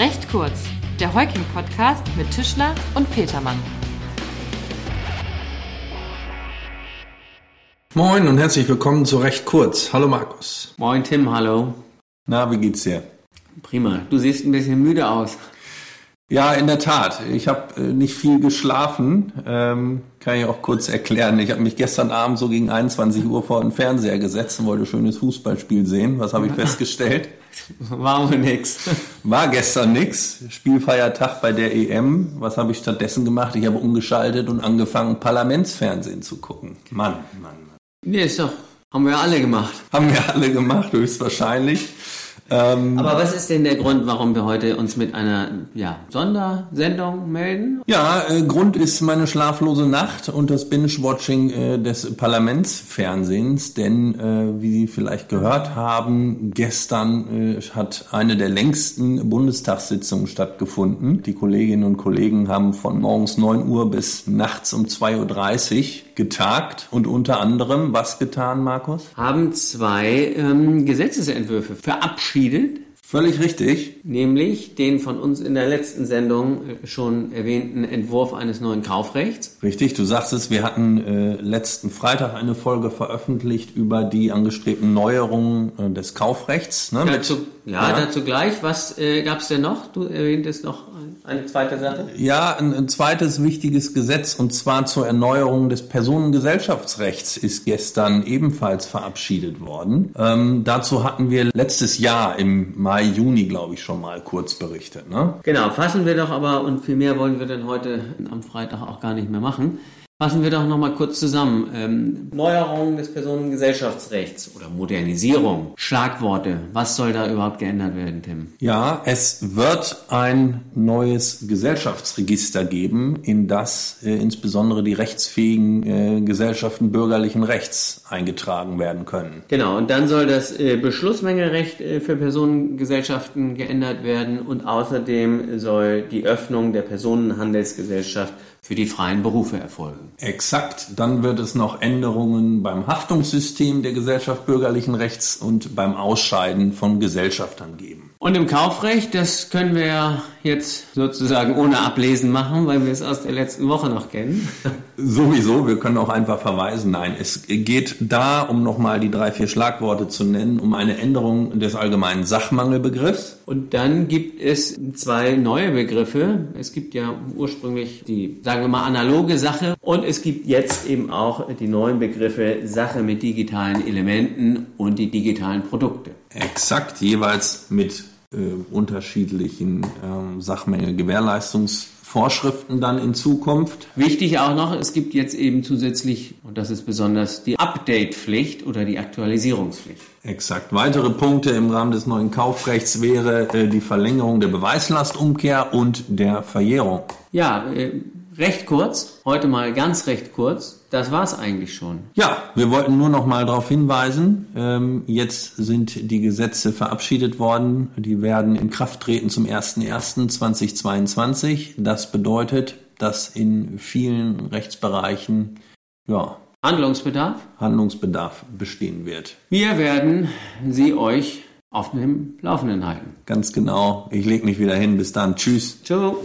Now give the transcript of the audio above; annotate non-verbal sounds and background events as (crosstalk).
Recht kurz, der Heuking-Podcast mit Tischler und Petermann. Moin und herzlich willkommen zu Recht kurz. Hallo Markus. Moin Tim, hallo. Na, wie geht's dir? Prima. Du siehst ein bisschen müde aus. Ja, in der Tat. Ich habe äh, nicht viel geschlafen. Ähm, kann ich auch kurz erklären. Ich habe mich gestern Abend so gegen 21 Uhr vor den Fernseher gesetzt und wollte ein schönes Fußballspiel sehen. Was habe ich (laughs) festgestellt? (laughs) War wohl nix. War gestern nix. Spielfeiertag bei der EM. Was habe ich stattdessen gemacht? Ich habe umgeschaltet und angefangen, Parlamentsfernsehen zu gucken. Mann, Mann, Mann. Nee, ist doch. Haben wir alle gemacht. Haben wir alle gemacht, höchstwahrscheinlich. Ähm, Aber was ist denn der Grund, warum wir heute uns mit einer ja, Sondersendung melden? Ja, äh, Grund ist meine schlaflose Nacht und das Binge-Watching äh, des Parlamentsfernsehens, denn äh, wie Sie vielleicht gehört haben, gestern äh, hat eine der längsten Bundestagssitzungen stattgefunden. Die Kolleginnen und Kollegen haben von morgens 9 Uhr bis nachts um 2.30 Uhr getagt und unter anderem was getan, Markus? Haben zwei ähm, Gesetzesentwürfe verabschiedet. Völlig richtig. Nämlich den von uns in der letzten Sendung äh, schon erwähnten Entwurf eines neuen Kaufrechts. Richtig, du sagst es, wir hatten äh, letzten Freitag eine Folge veröffentlicht über die angestrebten Neuerungen äh, des Kaufrechts. Ne, dazu, ja, ja, dazu gleich. Was äh, gab es denn noch? Du erwähntest noch eine zweite Sache? Ja, ein, ein, zweites wichtiges Gesetz und zwar zur Erneuerung des Personengesellschaftsrechts ist gestern ebenfalls verabschiedet worden. Ähm, dazu hatten wir letztes Jahr im Mai, Juni, glaube ich, schon mal kurz berichtet. Ne? Genau, fassen wir doch aber und viel mehr wollen wir dann heute am Freitag auch gar nicht mehr machen. Fassen wir doch nochmal kurz zusammen. Ähm, Neuerung des Personengesellschaftsrechts oder Modernisierung, Schlagworte. Was soll da überhaupt geändert werden, Tim? Ja, es wird ein neues Gesellschaftsregister geben, in das äh, insbesondere die rechtsfähigen äh, Gesellschaften bürgerlichen Rechts eingetragen werden können. Genau, und dann soll das äh, Beschlussmengerecht äh, für Personengesellschaften geändert werden und außerdem soll die Öffnung der Personenhandelsgesellschaft für die freien Berufe erfolgen. Exakt. Dann wird es noch Änderungen beim Haftungssystem der Gesellschaft bürgerlichen Rechts und beim Ausscheiden von Gesellschaftern geben. Und im Kaufrecht, das können wir ja jetzt sozusagen ohne Ablesen machen, weil wir es aus der letzten Woche noch kennen. Sowieso, wir können auch einfach verweisen. Nein, es geht da, um nochmal die drei, vier Schlagworte zu nennen, um eine Änderung des allgemeinen Sachmangelbegriffs. Und dann gibt es zwei neue Begriffe. Es gibt ja ursprünglich die, sagen wir mal, analoge Sache und es gibt jetzt eben auch die neuen Begriffe Sache mit digitalen Elementen und die digitalen Produkte. Exakt, jeweils mit äh, unterschiedlichen ähm, Sachmenge-Gewährleistungsvorschriften dann in Zukunft. Wichtig auch noch, es gibt jetzt eben zusätzlich, und das ist besonders, die Update-Pflicht oder die Aktualisierungspflicht. Exakt. Weitere Punkte im Rahmen des neuen Kaufrechts wäre äh, die Verlängerung der Beweislastumkehr und der Verjährung. Ja, äh, recht kurz, heute mal ganz recht kurz. Das war's eigentlich schon. Ja, wir wollten nur noch mal darauf hinweisen. Ähm, jetzt sind die Gesetze verabschiedet worden. Die werden in Kraft treten zum 01.01.2022. Das bedeutet, dass in vielen Rechtsbereichen ja, Handlungsbedarf? Handlungsbedarf bestehen wird. Wir werden sie euch auf dem Laufenden halten. Ganz genau. Ich lege mich wieder hin. Bis dann. Tschüss. Ciao.